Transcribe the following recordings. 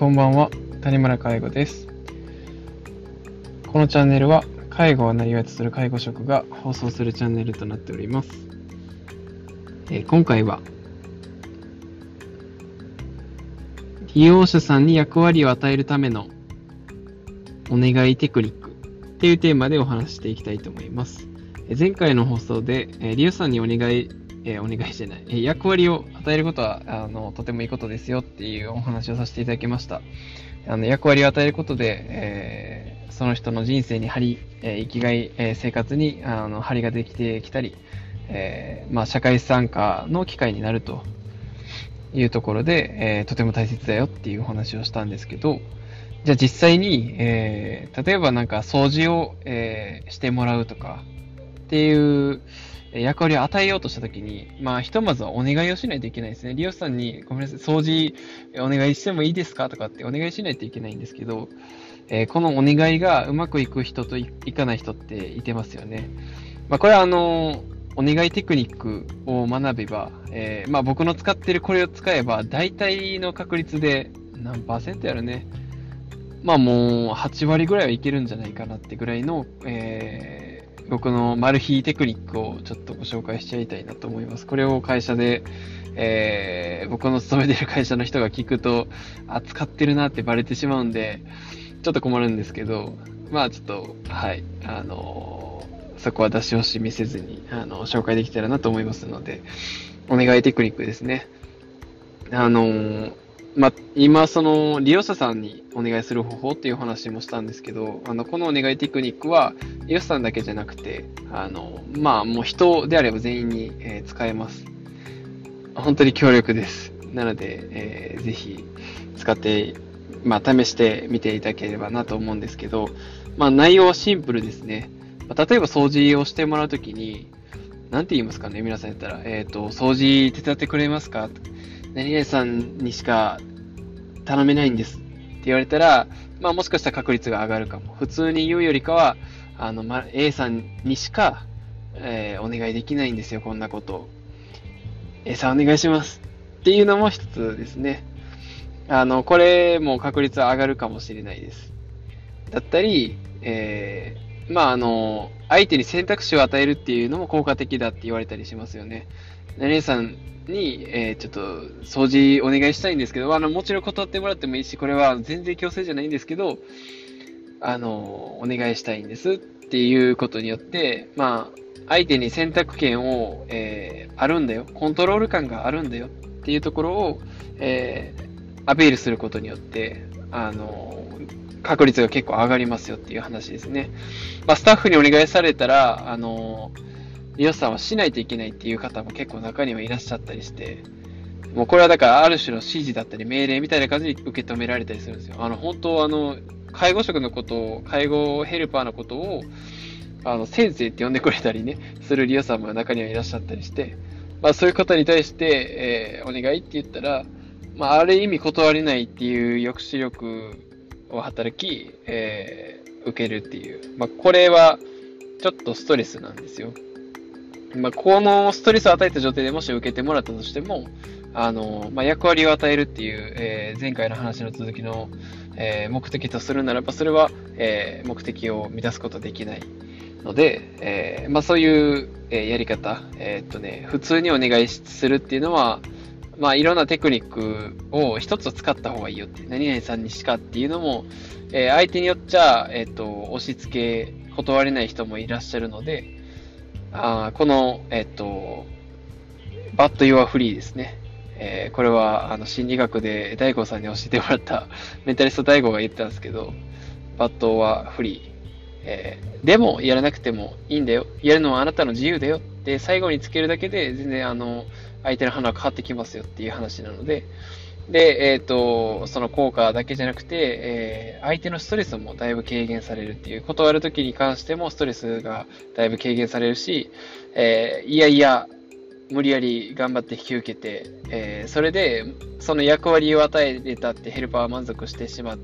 こんばんは、谷村介護です。このチャンネルは、介護をなりわとする介護職が放送するチャンネルとなっております。えー、今回は、利用者さんに役割を与えるためのお願いテクニックっていうテーマでお話していきたいと思います。前回の放送で、え利用者さんにお願いえー、お願いしてない、え、役割を与えることはあのとてもいいことですよっていうお話をさせていただきました。あの役割を与えることで、えー、その人の人生に張り、え生きがい、え生活にあの張りができてきたり、えまあ、社会参加の機会になるというところで、えとても大切だよっていうお話をしたんですけど、じゃあ実際に、え例えばなんか掃除を、えしてもらうとかっていう、役割を与えようとしたときに、まあ、ひとまずはお願いをしないといけないですね。利用者さんに、ごめんなさい、掃除お願いしてもいいですかとかってお願いしないといけないんですけど、えー、このお願いがうまくいく人といかない人っていてますよね。まあ、これはあのお願いテクニックを学べば、えー、まあ、僕の使ってるこれを使えば、大体の確率で何パーセントやるね。まあもう8割ぐらいはいけるんじゃないかなってぐらいの、えー僕のマル秘テクニックをちょっとご紹介しちゃいたいなと思います。これを会社で、えー、僕の勤めてる会社の人が聞くと、あ、使ってるなってバレてしまうんで、ちょっと困るんですけど、まあちょっと、はい、あのー、そこは出し惜しみせずに、あの、紹介できたらなと思いますので、お願いテクニックですね。あのー、まあ、今、その、利用者さんにお願いする方法っていう話もしたんですけど、あの、このお願いテクニックは、利用者さんだけじゃなくて、あの、まあ、もう人であれば全員に、えー、使えます。本当に強力です。なので、えー、ぜひ、使って、まあ、試してみていただければなと思うんですけど、まあ、内容はシンプルですね。まあ、例えば掃除をしてもらうときに、なんて言いますかね、皆さんやったら、えっ、ー、と、掃除手伝ってくれますか？何々さんにしか頼めないんですって言われたら、まあもしかしたら確率が上がるかも。普通に言うよりかは、あの、ま、A さんにしか、えー、お願いできないんですよ、こんなことを。A さんお願いします。っていうのも一つですね。あの、これも確率は上がるかもしれないです。だったり、えー、まああの、相手に選択肢を与えるっていうのも効果的だって言われたりしますよね。何々さんに、えー、ちょっと掃除お願いしたいんですけど、あの、もちろん断ってもらってもいいし、これは全然強制じゃないんですけど、あの、お願いしたいんですっていうことによって、まあ、相手に選択権を、えー、あるんだよ、コントロール感があるんだよっていうところを、えー、アピールすることによって、あの、確率が結構上がりますよっていう話ですね。まあ、スタッフにお願いされたら、あの、利用さんはしないといけないっていう方も結構中にはいらっしゃったりして、もうこれはだからある種の指示だったり命令みたいな感じに受け止められたりするんですよ。あの、本当あの、介護職のことを、介護ヘルパーのことを、あの、先生って呼んでくれたりね、する利用さんも中にはいらっしゃったりして、まあそういう方に対して、えー、お願いって言ったら、まあある意味断れないっていう抑止力を働き、えー、受けるっていう。まあこれはちょっとストレスなんですよ。まあ、このストレスを与えた状態でもし受けてもらったとしても、あの、まあ、役割を与えるっていう、えー、前回の話の続きの、えー、目的とするならば、それは、えー、目的を満たすことできないので、えまあ、そういう、えやり方、えっとね、普通にお願いするっていうのは、まあ、いろんなテクニックを一つ使った方がいいよって、何々さんにしかっていうのも、え相手によっちゃ、えっと、押し付け、断れない人もいらっしゃるので、あこの、えっと、 But you are free ですね。えー、これはあの心理学で大悟さんに教えてもらったメンタリスト DaiGo が言ったんですけど、 But you are free。えー、でもやらなくてもいいんだよ。やるのはあなたの自由だよって最後につけるだけで全然あの相手の反応は変わってきますよっていう話なので、で、えっ、ー、と、その効果だけじゃなくて、えー、相手のストレスもだいぶ軽減されるっていう、断るときに関してもストレスがだいぶ軽減されるし、えー、いやいや、無理やり頑張って引き受けて、えそれで、その役割を与えれたってヘルパーは満足してしまっ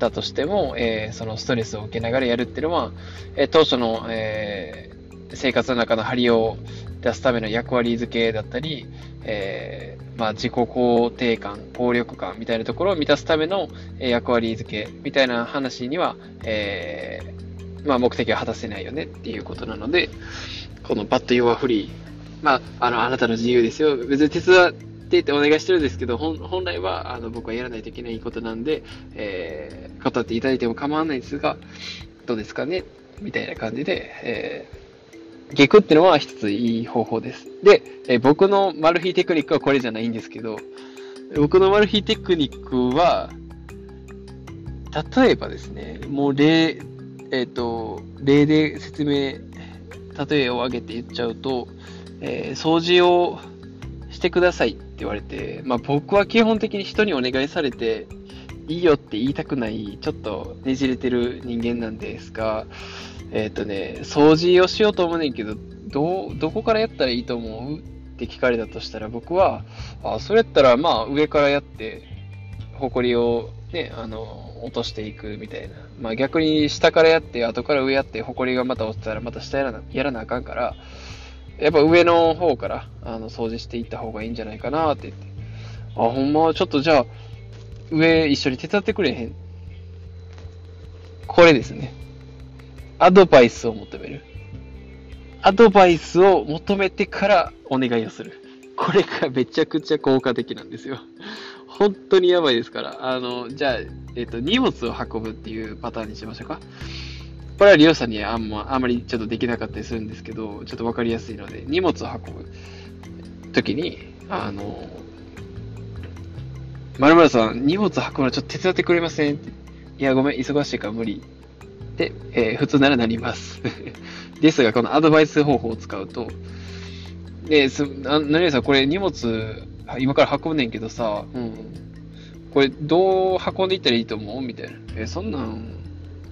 たとしても、えそのストレスを受けながらやるっていうのは、え当初の、え生活の中の張りを出すための役割付けだったり、えー、まあ、自己肯定感、効力感みたいなところを満たすための役割付けみたいな話には、えー、まあ、目的は果たせないよねっていうことなので、このバッド・ヨア・フリー、まあ、あの、あなたの自由ですよ。別に手伝ってってお願いしてるんですけど、本来はあの僕はやらないといけないことなんで、えー、語っていただいても構わないですが、どうですかね？みたいな感じで、えー、下句ってのは一ついい方法です。で、え、僕のマル秘テクニックはこれじゃないんですけど、僕のマル秘テクニックは、例えばですね、もう例、えっ、ー、と、例で説明、例えを挙げて言っちゃうと、えー、掃除をしてくださいって言われて、まあ僕は基本的に人にお願いされて、いいよって言いたくない、ちょっとねじれてる人間なんですが、えっ、ー、とね、掃除をしようと思うねんけど、ど、どこからやったらいいと思う？って聞かれたとしたら、僕は、あ、それやったら、まあ、上からやって、埃をね、あの、落としていくみたいな。まあ逆に下からやって、後から上やって、埃がまた落ちたらまた下やらなやらなあかんから、やっぱ上の方から、あの、掃除していった方がいいんじゃないかなって言って。あ、ほんま、ちょっとじゃあ、上一緒に手伝ってくれへん？これですね。アドバイスを求める。アドバイスを求めてからお願いをする。これがめちゃくちゃ効果的なんですよ。本当にやばいですから。あの、じゃあ、えっ、と、荷物を運ぶっていうパターンにしましょうか。これは利用者にあんま、あんまりちょっとできなかったりするんですけど、ちょっとわかりやすいので、荷物を運ぶ時に、あの、まるまるさん、荷物運ぶのちょっと手伝ってくれません？いや、ごめん、忙しいから無理。で、えー、普通ならなります。ですが、このアドバイス方法を使うと、で、す、な、なにさん、これ荷物、今から運ぶねんけどさ、うん。これ、どう運んでいったらいいと思う？みたいな。えそんなん、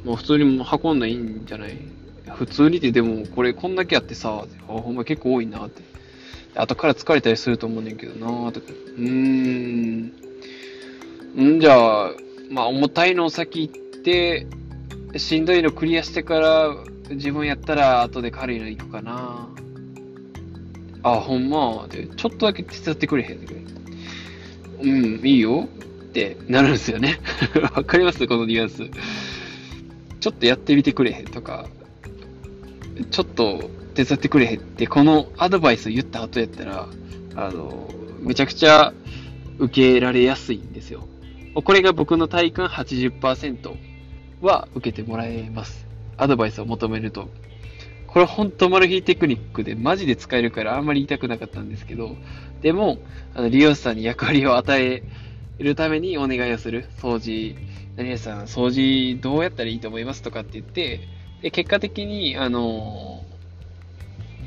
もう普通にも運んだらいいんじゃない？普通にってでも、これこんだけあってさ、あ、ほんま結構多いなって。後から疲れたりすると思うねんけどなとか。うーん。んじゃあ、まあ、重たいのを先行って、しんどいのクリアしてから、自分やったら後で軽いの行くかな。あ、ほんま？で、ちょっとだけ手伝ってくれへん？うん、いいよってなるんですよね。わかります？このニュアンス。ちょっとやってみてくれへん？とか、ちょっと手伝ってくれへん？って、このアドバイス言った後やったら、あの、めちゃくちゃ受け入れられやすいんですよ。これが僕の体感80%は受けてもらえます。アドバイスを求めると。これほんとマル秘テクニックでマジで使えるからあんまり言いたくなかったんですけど、でも、あの利用者さんに役割を与えるためにお願いをする。掃除。何々さん、掃除どうやったらいいと思いますとかって言って、で結果的に、あの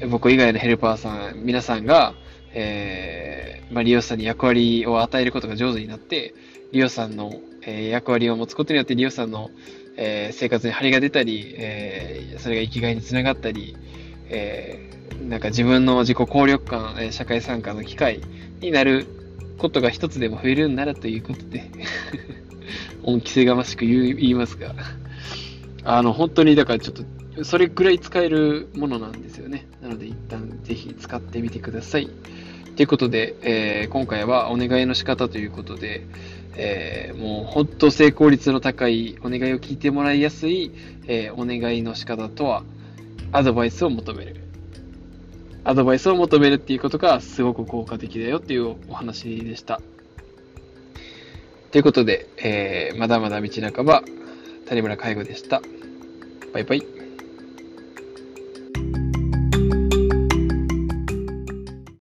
僕以外のヘルパーさん、皆さんが、えー、まあ、利用者さんに役割を与えることが上手になって、リオさんの、えー、役割を持つことによってリオさんの、えー、生活に張りが出たり、えー、それが生きがいにつながったり、えー、なんか自分の自己効力感、え社会参加の機会になることが一つでも増えるようになるということで 恩着せがましく言いますがあの、本当にだからちょっと、それぐらい使えるものなんですよね。なので一旦ぜひ使ってみてください。ということで、え、今回はお願いの仕方ということで、えー、もう本当成功率の高いお願いを聞いてもらいやすい、えー、お願いの仕方とは、アドバイスを求める。アドバイスを求めるっていうことがすごく効果的だよっていうお話でした。ということで、えー、まだまだ道半ば、谷村介護でした。バイバイ。